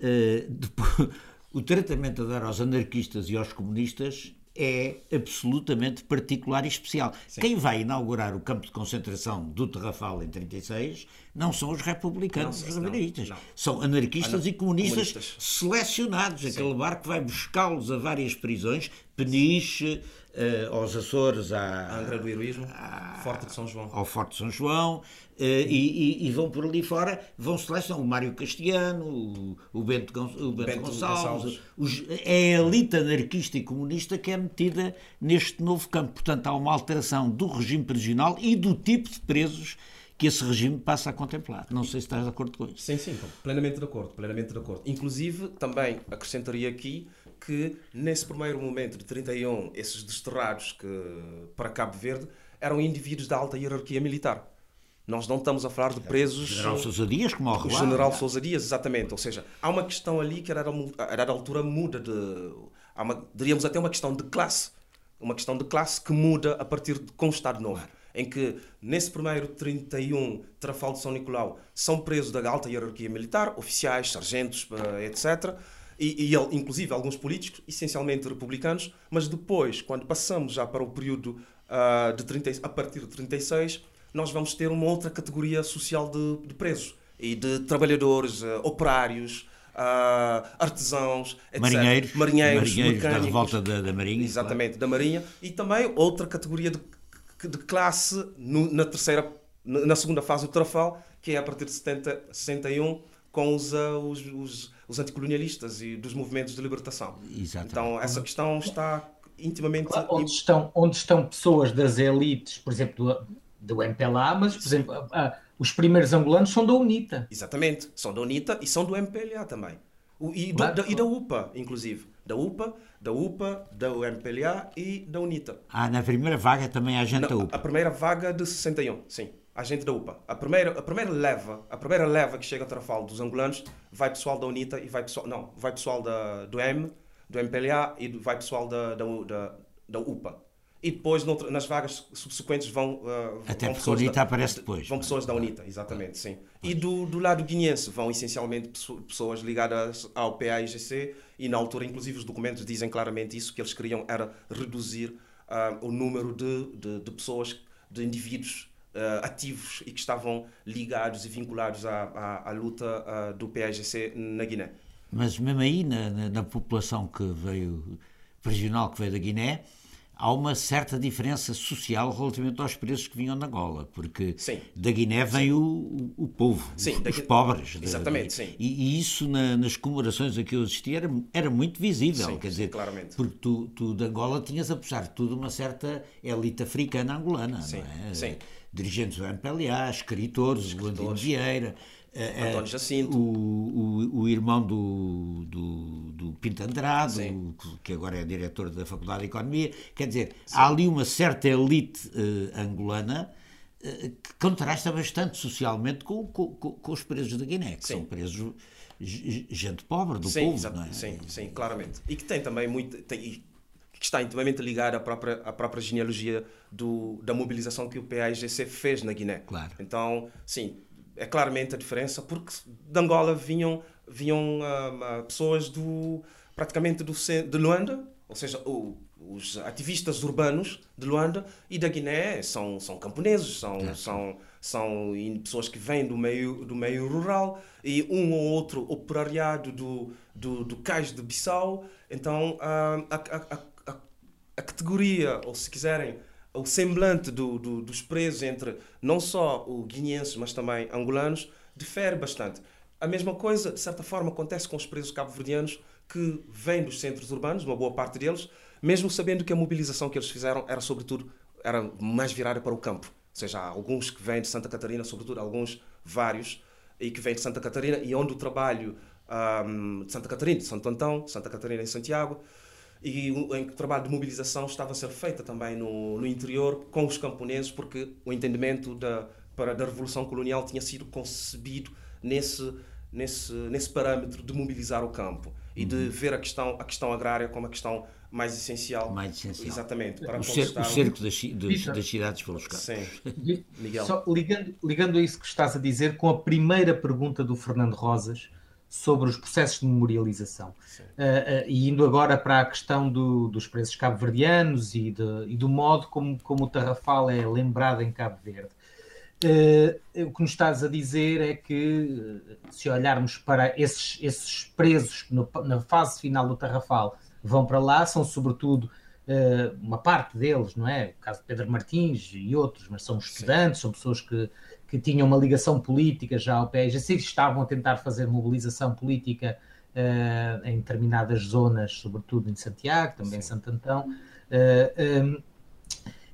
Eh, depois, o tratamento a dar aos anarquistas e aos comunistas é absolutamente particular e especial. Sim. Quem vai inaugurar o campo de concentração do Terrafal em 36 não são os republicanos, os ribeiristas. São anarquistas Ana, e comunistas, comunistas, selecionados. Sim. Aquele barco vai buscá-los a várias prisões, Peniche, uh, aos Açores, à, a Angra do Heroísmo, à, Forte de São João. ao Forte de São João, uh, e, e, e, vão por ali fora, vão selecionar o Mário Castiano, o, o Bento, o Bento, Bento Gonçalves, Gonçalves. Os, é a elite anarquista e comunista que é metida neste novo campo. Portanto, há uma alteração do regime prisional e do tipo de presos que esse regime passa a contemplar. Não sei se estás de acordo com isso. Sim, sim, plenamente de acordo, plenamente de acordo. Inclusive, também acrescentaria aqui que nesse primeiro momento de 31, esses desterrados que, para Cabo Verde eram indivíduos da alta hierarquia militar. Nós não estamos a falar de presos. O general Sousa Dias, como O general Sousa Dias, exatamente. Ou seja, há uma questão ali que a dada altura muda de. Uma, diríamos até uma questão de classe. Uma questão de classe que muda a partir de, com o Estado Novo. Em que, nesse primeiro 31, Trafal de São Nicolau, são presos da alta hierarquia militar, oficiais, sargentos, eh, etc e, e inclusive alguns políticos, essencialmente republicanos, mas depois, quando passamos já para o período uh, de 30, a partir de 36, nós vamos ter uma outra categoria social de, de presos e de trabalhadores, uh, operários, uh, artesãos, etc. Marinheiros, marinheiros, marinheiros da revolta da, da Marinha. Exatamente, claro. da Marinha. E também outra categoria de, de classe no, na terceira, na segunda fase do Trafal, que é a partir de 70, 61, com os, uh, os, os, os anticolonialistas e dos movimentos de libertação. Exatamente. Então, essa questão está intimamente... Claro, onde, estão, onde estão pessoas das elites, por exemplo, do, do MPLA, mas, por Sim. exemplo, uh, os primeiros angolanos são da UNITA. Exatamente, são da UNITA e são do MPLA também. O, e, claro, do, da, e da UPA, inclusive. Da UPA, da UPA, da MPLA e da UNITA. Ah, na primeira vaga também há gente da UPA. A primeira vaga de 61, sim. A gente da UPA. A primeira, a primeira leva, a primeira leva que chega a Trafal dos angolanos, vai pessoal da UNITA e vai pessoal, não, vai pessoal da, do M, do MPLA e vai pessoal da, da, da, da UPA. E depois, nas vagas subsequentes, vão. Uh, Até vão porque a UNITA da, aparece depois. Vão pessoas da UNITA, exatamente, sim. E do, do lado guineense vão essencialmente pessoas ligadas ao PAIGC e, na altura, inclusive, os documentos dizem claramente isso, que eles queriam era reduzir uh, o número de, de, de, pessoas, de indivíduos uh, ativos e que estavam ligados e vinculados à, à, à luta uh, do PAIGC na Guiné. Mas mesmo aí, na, na, na, população que veio, regional que veio da Guiné, há uma certa diferença social relativamente aos preços que vinham na Angola, porque sim. da Guiné vem o, o povo, sim, os, os pobres. Exatamente, de, sim. E, e isso na, nas comemorações a que eu assisti era, era muito visível, sim, quer dizer, claramente. porque tu, tu de Angola tinhas, apesar de tudo, uma certa elite africana angolana, sim, não é? Sim dirigentes do MPLA, escritores, escritores. o Andino Vieira, eh, António Jacinto. O, o, o irmão do, do, do Pinto Andrade, que agora é diretor da Faculdade de Economia. Quer dizer, Sim. há ali uma certa elite uh, angolana uh, que contrasta bastante socialmente com, com, com, os presos da Guiné, que Sim. são presos gente pobre do sim, povo, não é? Sim, sim, claramente. E que tem também muito. Tem, que está intimamente ligada à própria, à própria genealogia do, da mobilização que o PAIGC fez na Guiné. Claro. Então, sim, é claramente a diferença, porque de Angola vinham, vinham uh, pessoas do, praticamente do, de Luanda, ou seja, o, os ativistas urbanos de Luanda e da Guiné são, são camponeses, são, é. são, são pessoas que vêm do meio, do meio rural e um ou outro operariado do, do, do cais de Bissau. Então, uh, a, a, a a categoria, ou se quiserem, o semblante do, do, dos presos entre não só os guineenses, mas também angolanos, difere bastante. A mesma coisa, de certa forma, acontece com os presos cabo-verdianos que vêm dos centros urbanos, uma boa parte deles, mesmo sabendo que a mobilização que eles fizeram era, sobretudo, era mais virada para o campo. Ou seja, há alguns que vêm de Santa Catarina, sobretudo alguns, vários, e que vêm de Santa Catarina, e onde o trabalho um, de Santa Catarina, de Santo Antão, Santa Catarina e Santiago, e o, trabalho de mobilização estava a ser feita também no, no interior com os camponeses, porque o entendimento da, para, da Revolução Colonial tinha sido concebido nesse, nesse, nesse parâmetro de mobilizar o campo e de uhum. ver a questão, a questão agrária como a questão mais essencial. Mais essencial. Exatamente. Para o, cerco, o cerco das, das, das, cidades pelos campos. Sim. Miguel. Só ligando, ligando a isso que estás a dizer com a primeira pergunta do Fernando Rosas, sobre os processos de memorialização. Uh, uh, e indo agora para a questão do, dos presos cabo-verdianos e, e, do modo como, como o Tarrafal é lembrado em Cabo Verde. Uh, o que nos estás a dizer é que, se olharmos para esses, esses presos no, na fase final do Tarrafal, vão para lá, são sobretudo uma parte deles, não é? O caso de Pedro Martins e outros, mas são estudantes, Sim. são pessoas que que tinham uma ligação política já ao PSGC, estavam a tentar fazer mobilização política uh, em determinadas zonas, sobretudo em Santiago, também Sim. em Santo Antão. Uh, eh, um,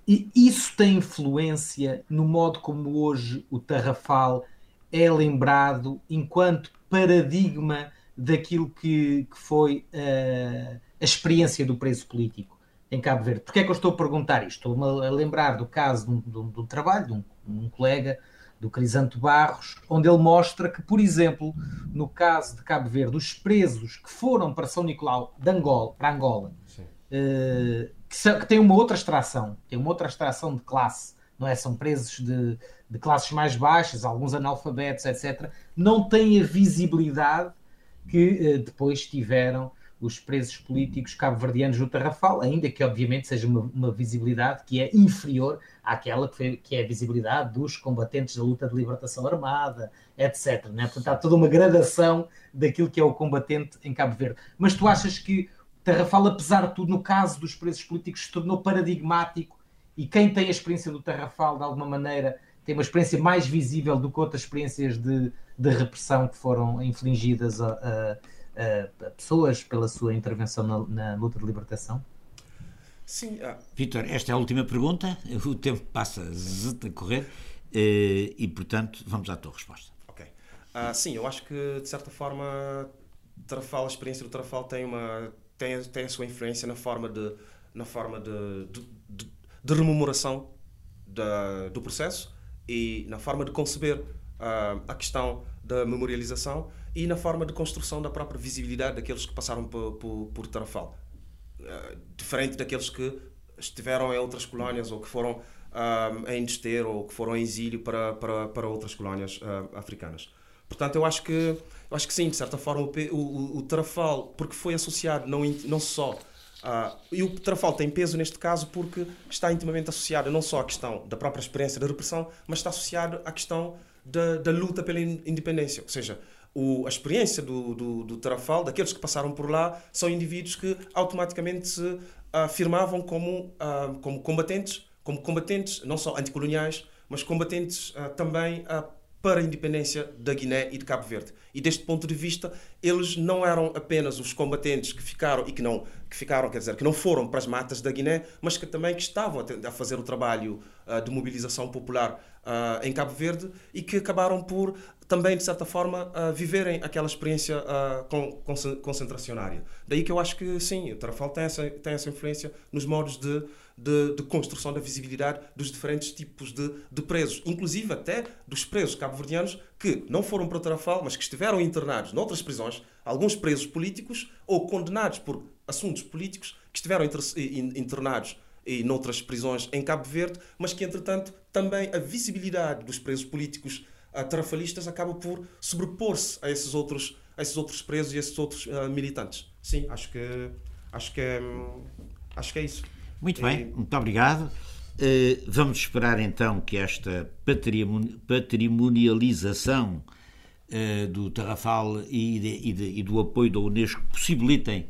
e isso tem influência no modo como hoje o Tarrafal é lembrado enquanto paradigma daquilo que, que foi uh, a experiência do preso político em Cabo Verde. Porquê é que eu estou a perguntar isto? Estou-me a lembrar do caso de um, de um, de um trabalho de um, um colega do Crisanto Barros, onde ele mostra que, por exemplo, no caso de Cabo Verde, os presos que foram para São Nicolau de Angola, para Angola, uh, que, que têm uma outra extração, têm uma outra extração de classe, não é? São presos de, de classes mais baixas, alguns analfabetos, etc., não têm a visibilidade que uh, depois tiveram os presos políticos cabo-verdianos do Tarrafal, ainda que obviamente seja uma, uma, visibilidade que é inferior àquela que, foi, que é a visibilidade dos combatentes da luta de libertação armada, etc. Né? Portanto, há toda uma gradação daquilo que é o combatente em Cabo Verde. Mas tu achas que Tarrafal, apesar de tudo, no caso dos presos políticos, se tornou paradigmático e quem tem a experiência do Tarrafal, de alguma maneira, tem uma experiência mais visível do que outras experiências de, de repressão que foram infligidas a, a, a pessoas pela sua intervenção na, na luta de libertação? Sim. Ah. Vitor, esta é a última pergunta. O tempo passa a correr eh, e, portanto, vamos à tua resposta. Ok. Uh, sim, eu acho que, de certa forma, Tarrafal, a experiência do Tarrafal tem uma tem, tem a sua influência na forma de, na forma de, de, de, de rememoração da, do processo e na forma de conceber uh, a questão da memorialização e na forma de construção da própria visibilidade daqueles que passaram por, por, por Tarrafal. Uh, diferente daqueles que estiveram em outras colónias ou que foram uh, em desterro ou que foram em exílio para, para, para outras colónias africanas. Portanto, eu acho que, eu acho que sim, de certa forma, o, o, o Tarrafal, porque foi associado não, não só. Uh, e o Tarrafal tem peso neste caso porque está intimamente associado não só à questão da própria experiência da repressão, mas está associado à questão da, da luta pela independência. Ou seja, o, a experiência do, do, do daqueles que passaram por lá, são indivíduos que automaticamente se afirmavam como, uh, como combatentes, como combatentes não só anticoloniais, mas combatentes uh, também para a independência da Guiné e de Cabo Verde. E deste ponto de vista, eles não eram apenas os combatentes que ficaram e que não que ficaram, quer dizer, que não foram para as matas da Guiné, mas que também que estavam a, fazer o trabalho uh, de mobilização popular uh, em Cabo Verde e que acabaram por também de certa forma uh, viverem aquela experiência con concentracionária. Daí que eu acho que sim, o Tarrafal tem essa tem essa influência nos modos de de, de, construção da visibilidade dos diferentes tipos de, de presos, inclusive até dos presos cabo-verdianos que não foram para o Tarrafal, mas que estiveram internados noutras prisões, alguns presos políticos ou condenados por assuntos políticos que estiveram internados e noutras prisões em Cabo Verde, mas que, entretanto, também a visibilidade dos presos políticos uh, tarrafalistas acaba por sobrepor-se a esses outros a esses outros presos e a esses outros uh, militantes. Sim, acho que acho que é, acho que é isso. Muito bem, muito obrigado. Uh, vamos esperar então que esta patrimonialização uh, do Tarrafal e, de, e, de, e, do apoio da Unesco possibilitem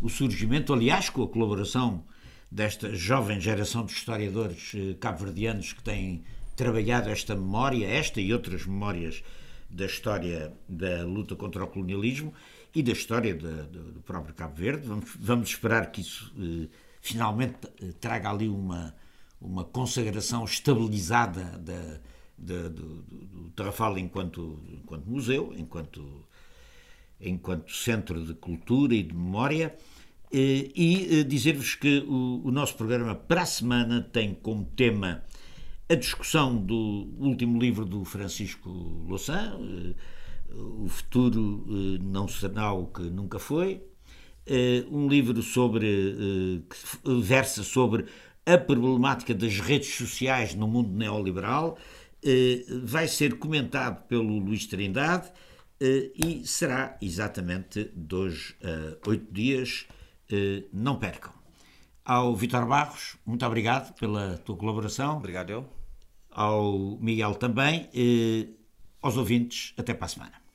o surgimento, aliás, com a colaboração desta jovem geração de historiadores uh, cabo-verdianos que têm trabalhado esta memória, esta e outras memórias da história da luta contra o colonialismo e da história de, do próprio Cabo Verde. Vamos, vamos esperar que isso finalmente eh, traga ali uma, uma consagração estabilizada da, da, do, do Tarrafal enquanto, enquanto museu, enquanto, enquanto centro de cultura e de memória. Eh, e eh, dizer-vos que o, o, nosso programa para a semana tem como tema a discussão do último livro do Francisco Louçã, O Futuro Não Será o que Nunca Foi, um livro sobre uh, que versa sobre a problemática das redes sociais no mundo neoliberal. Uh, vai ser comentado pelo Luís Trindade e será exatamente hoje a oito dias. não percam. Ao Vitor Barros, muito obrigado pela tua colaboração. Obrigado eu. Ao Miguel também. aos ouvintes, até para a semana.